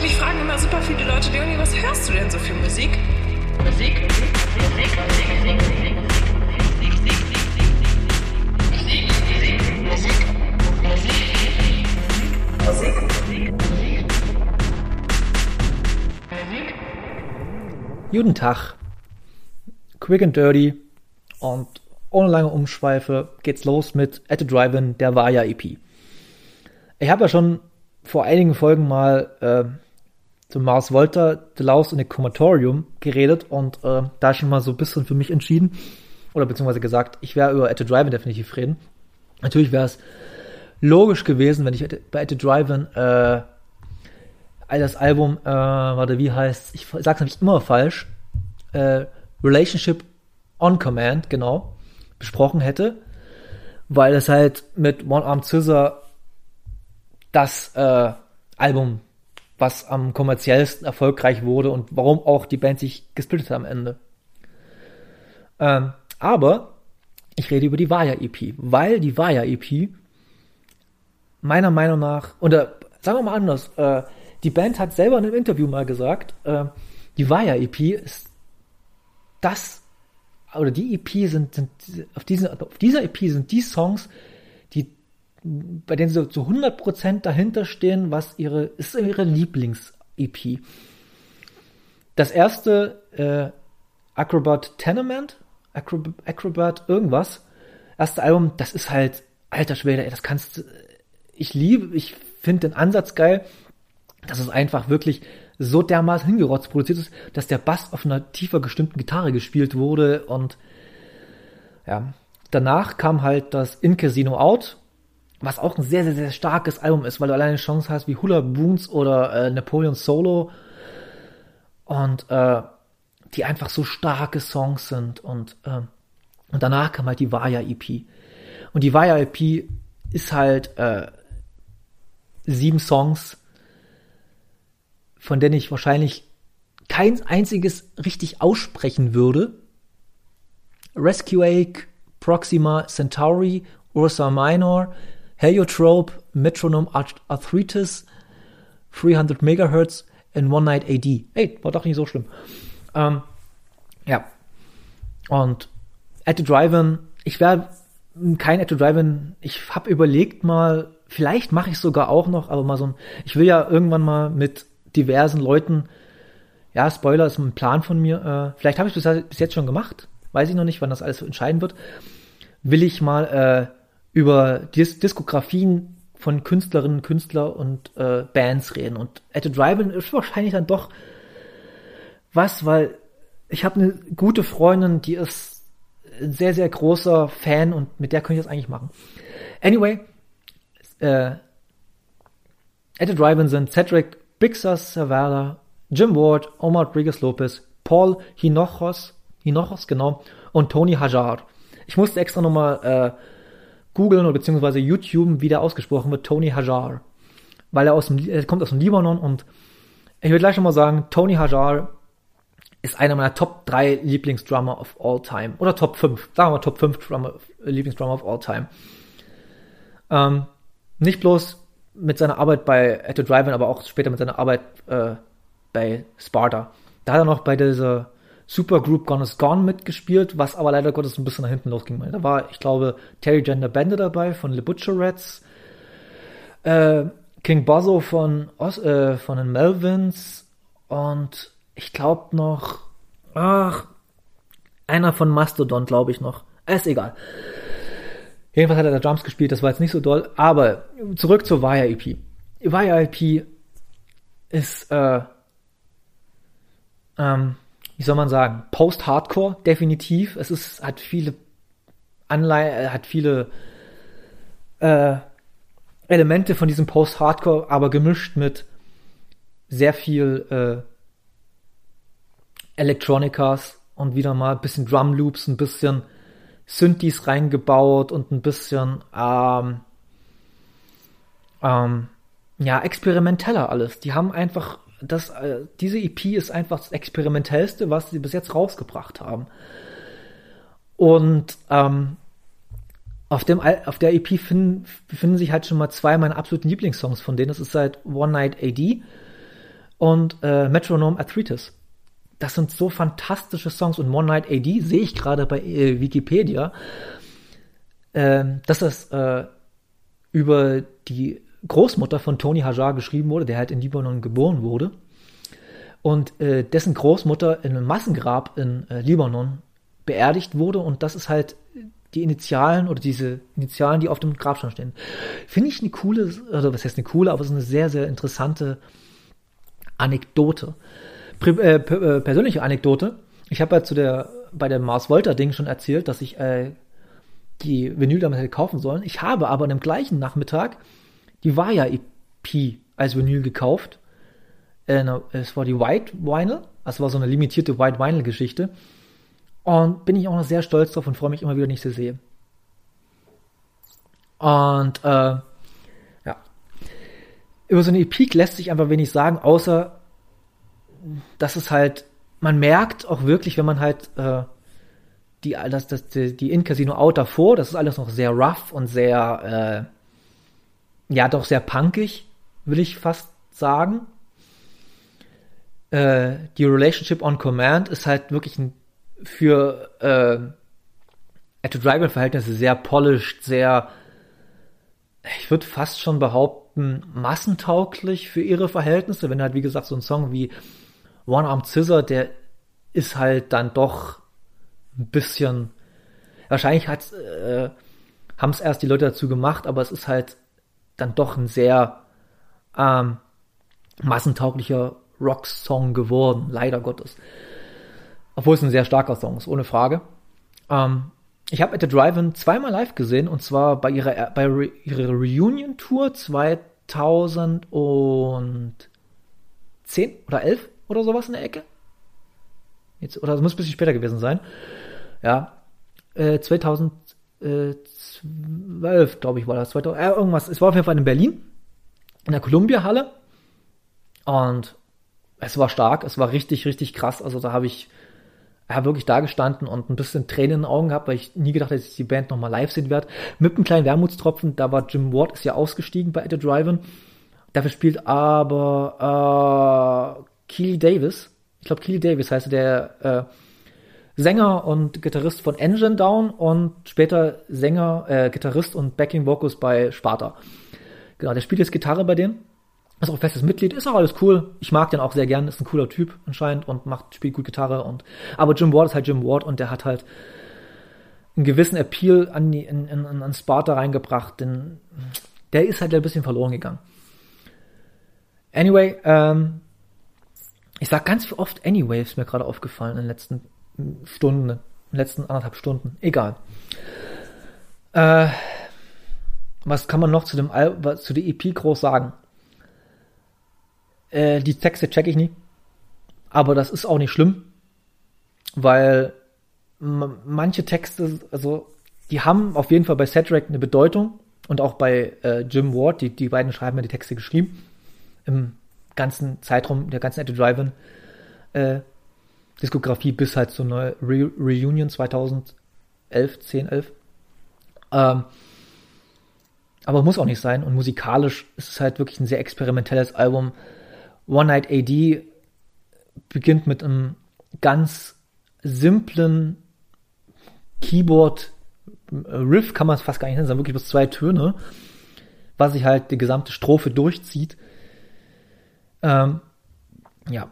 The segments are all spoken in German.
Mich fragen immer super viele Leute, Leonie, was hörst du denn so für Musik? Musik, Musik, Musik, Musik, Musik, Guten Tag. Quick and dirty und ohne lange Umschweife geht's los mit At the Drive-In, der Vaya EP. Ich habe ja schon vor einigen Folgen mal äh, zu Mars Volta, The Laus und Comatorium geredet und äh, da schon mal so ein bisschen für mich entschieden oder beziehungsweise gesagt, ich wäre über At the Drive-In definitiv reden. Natürlich wäre es logisch gewesen, wenn ich bei At the Drive-In äh, das Album, äh, warte, wie heißt ich sag's nämlich immer falsch, äh, Relationship on Command, genau, besprochen hätte, weil es halt mit One Arm Scissor das äh, Album, was am kommerziellsten erfolgreich wurde und warum auch die Band sich gesplittet hat am Ende. Ähm, aber ich rede über die Vaya EP, weil die Vaya EP meiner Meinung nach, oder sagen wir mal anders, äh, die Band hat selber in einem Interview mal gesagt, äh, die Vaya EP ist das, oder die EP sind, sind auf, diesen, auf dieser EP sind die Songs, die, bei denen sie zu 100% dahinter stehen, was ihre, ist ihre Lieblings-EP. Das erste, äh, Acrobat Tenement, Acrobat, Acrobat irgendwas, erste Album, das ist halt, alter Schwede, ey, das kannst du, ich liebe, ich finde den Ansatz geil, dass es einfach wirklich so dermaßen hingerotzt produziert ist, dass der Bass auf einer tiefer gestimmten Gitarre gespielt wurde und ja, danach kam halt das In Casino Out, was auch ein sehr, sehr, sehr starkes Album ist, weil du alleine Chance hast wie Hula Boons oder äh, Napoleon Solo und äh, die einfach so starke Songs sind und äh, und danach kam halt die Vaya EP und die Vaya EP ist halt äh, sieben Songs von denen ich wahrscheinlich kein einziges richtig aussprechen würde. Rescueake, Proxima Centauri, Ursa Minor, Heliotrope, Metronome Arthritis, 300 Megahertz and One Night AD. Ey, war doch nicht so schlimm. Ähm, ja. Und At the Drive-In, ich wäre kein At the Drive-In, ich habe überlegt mal, vielleicht mache ich sogar auch noch, aber mal so ein, ich will ja irgendwann mal mit diversen Leuten, ja, Spoiler ist ein Plan von mir, äh, vielleicht habe ich das bis jetzt schon gemacht, weiß ich noch nicht, wann das alles entscheiden wird, will ich mal äh, über Dis Diskografien von Künstlerinnen, Künstler und äh, Bands reden. Und At the Drive-In ist wahrscheinlich dann doch was, weil ich habe eine gute Freundin, die ist ein sehr, sehr großer Fan und mit der könnte ich das eigentlich machen. Anyway, äh, At the Drive-In sind Cedric Bixas Zavala, Jim Ward, Omar Rodriguez Lopez, Paul Hinochos, Hinochos, genau, und Tony Hajar. Ich musste extra nochmal äh, googeln oder beziehungsweise YouTube, wie der ausgesprochen wird, Tony Hajar. Weil er, aus dem, er kommt aus dem Libanon und ich will gleich schon mal sagen, Tony Hajar ist einer meiner Top 3 Lieblingsdrummer of all time. Oder Top 5. Sagen wir mal Top 5 Drummer, Lieblingsdrummer of all time. Ähm, nicht bloß mit seiner Arbeit bei At the Drive-In, aber auch später mit seiner Arbeit äh, bei Sparta. Da hat er noch bei dieser Supergroup Gone is Gone mitgespielt, was aber leider Gottes ein bisschen nach hinten losging. Da war, ich glaube, Terry Gender Bender dabei von Le Butcherettes, äh, King Bozzo von, Os äh, von den Melvins und ich glaube noch, ach, einer von Mastodon, glaube ich noch. Ist egal. Jedenfalls hat er da Drums gespielt, das war jetzt nicht so doll. Aber zurück zur. Vaya EP ist, äh, ähm, wie soll man sagen, Post-Hardcore, definitiv. Es ist, hat viele Anleihen, äh, hat viele äh, Elemente von diesem Post-Hardcore, aber gemischt mit sehr viel äh, Electronicas und wieder mal ein bisschen Drum Loops, ein bisschen Synthes reingebaut und ein bisschen ähm, ähm, ja experimenteller alles. Die haben einfach das, äh, diese EP ist einfach das experimentellste, was sie bis jetzt rausgebracht haben. Und ähm, auf, dem, auf der EP finden, befinden sich halt schon mal zwei meiner absoluten Lieblingssongs von denen. Das ist halt One Night AD und äh, Metronome Arthritis. Das sind so fantastische Songs und One Night AD sehe ich gerade bei äh, Wikipedia, äh, dass das äh, über die Großmutter von Tony Hajar geschrieben wurde, der halt in Libanon geboren wurde und äh, dessen Großmutter in einem Massengrab in äh, Libanon beerdigt wurde und das ist halt die Initialen oder diese Initialen, die auf dem Grabstein stehen. Finde ich eine coole, oder was heißt eine coole, aber es ist eine sehr, sehr interessante Anekdote. Pri äh, äh persönliche Anekdote. Ich habe ja zu der, bei dem Mars Volta Ding schon erzählt, dass ich äh, die Vinyl damit hätte kaufen sollen. Ich habe aber an dem gleichen Nachmittag die Vaya EP als Vinyl gekauft. Äh, es war die White Vinyl, also war so eine limitierte White Vinyl Geschichte. Und bin ich auch noch sehr stolz drauf und freue mich immer wieder, wenn ich sie sehe. Und äh, ja. Über so eine Epic lässt sich einfach wenig sagen, außer dass es halt, man merkt auch wirklich, wenn man halt äh, die, das, das, die, die In-Casino Out davor, das ist alles noch sehr rough und sehr, äh, ja, doch sehr punkig, will ich fast sagen. Äh, die Relationship on Command ist halt wirklich ein für äh, At Driver Verhältnisse sehr polished, sehr, ich würde fast schon behaupten, massentauglich für ihre Verhältnisse. Wenn halt, wie gesagt, so ein Song wie One Armed Scissor, der ist halt dann doch ein bisschen, wahrscheinlich hat's, äh, haben es erst die Leute dazu gemacht, aber es ist halt dann doch ein sehr ähm, massentauglicher Rock-Song geworden, leider Gottes. Obwohl es ein sehr starker Song ist, ohne Frage. Ähm, ich habe At the Drive-In zweimal live gesehen und zwar bei ihrer, bei Re ihrer Reunion-Tour 2010 oder 11 oder sowas in der Ecke. Jetzt, oder es muss ein bisschen später gewesen sein. Ja, äh, 2012, glaube ich, war das. 2000, äh, irgendwas. Es war auf jeden Fall in Berlin, in der Columbia-Halle. Und es war stark, es war richtig, richtig krass. Also da habe ich habe wirklich da gestanden und ein bisschen Tränen in den Augen gehabt, weil ich nie gedacht hätte, dass ich die Band nochmal live sehen werde. Mit einem kleinen Wermutstropfen, da war Jim Ward, ist ja ausgestiegen bei At the Drive-In. Dafür spielt aber äh, Keely Davis, ich glaube Keely Davis heißt der äh, Sänger und Gitarrist von Engine Down und später Sänger, äh, Gitarrist und Backing Vocals bei Sparta. Genau, der spielt jetzt Gitarre bei denen ist auch festes Mitglied, ist auch alles cool. Ich mag den auch sehr gern, ist ein cooler Typ anscheinend und macht, spielt gut Gitarre und, aber Jim Ward ist halt Jim Ward und der hat halt einen gewissen Appeal an, die, in, in, an Sparta reingebracht, denn der ist halt ein bisschen verloren gegangen. Anyway, ähm, ich sag ganz oft Anyway, ist mir gerade aufgefallen in den letzten Stunden, letzten anderthalb Stunden. Egal. Äh, was kann man noch zu dem Al zu der EP groß sagen? Äh, die Texte check ich nie. Aber das ist auch nicht schlimm, weil manche Texte, also die haben auf jeden Fall bei Cedric eine Bedeutung und auch bei äh, Jim Ward, die, die beiden schreiben ja die Texte geschrieben, im ganzen Zeitraum der ganzen Eddie Drive-In äh, Diskografie bis halt zu einer Re Reunion 2011, 10, 11. Ähm, aber muss auch nicht sein und musikalisch ist es halt wirklich ein sehr experimentelles Album, One Night AD beginnt mit einem ganz simplen Keyboard Riff, kann man es fast gar nicht nennen, sondern wirklich bloß zwei Töne, was sich halt die gesamte Strophe durchzieht. Ähm, ja,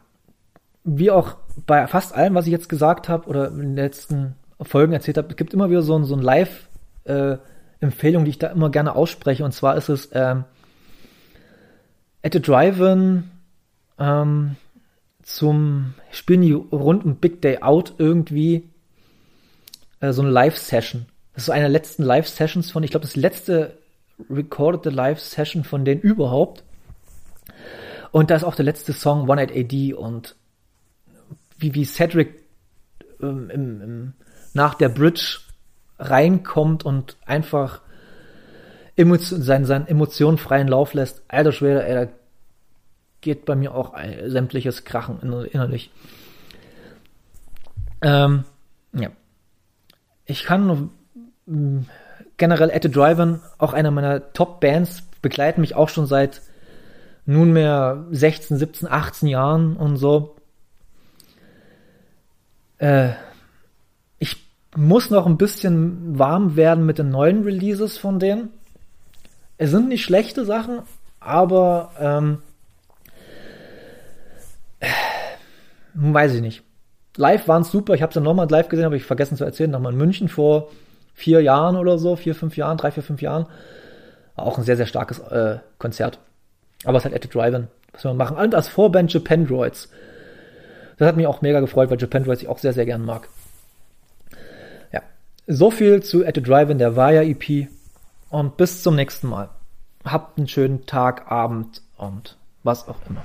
wie auch bei fast allem, was ich jetzt gesagt habe oder in den letzten Folgen erzählt habe, es gibt immer wieder so, so ein Live-Empfehlung, äh, die ich da immer gerne ausspreche. Und zwar ist es ähm, At the Drive-In ähm, zum Spielen die rund um Big Day Out irgendwie äh, so eine Live-Session. Das ist so eine der letzten Live-Sessions von, ich glaube, das letzte recordete Live-Session von denen überhaupt. Und da ist auch der letzte Song One Night AD und wie, wie Cedric ähm, im, im, nach der Bridge reinkommt und einfach Emotion, seinen, seinen Emotionen freien Lauf lässt. Alter Schwede, ey, da geht bei mir auch ein, sämtliches Krachen innerlich. Ähm, ja. Ich kann mm, generell At the Drive-In, auch einer meiner Top-Bands, begleiten mich auch schon seit nunmehr 16, 17, 18 Jahren und so. Äh, ich muss noch ein bisschen warm werden mit den neuen Releases von denen. Es sind nicht schlechte Sachen, aber ähm, äh, weiß ich nicht. Live waren es super. Ich habe es dann nochmal live gesehen, habe ich vergessen zu erzählen. Nochmal in München vor vier Jahren oder so, vier, fünf Jahren, drei, vier, fünf Jahren. Auch ein sehr, sehr starkes äh, Konzert. Aber es hat At Drive-In, was wir machen. Und als Vorband Japan Droids. Das hat mich auch mega gefreut, weil Japan Droids ich auch sehr, sehr gern mag. Ja, so viel zu At the Drive-In, der Vaya EP. Und bis zum nächsten Mal. Habt einen schönen Tag, Abend und was auch immer.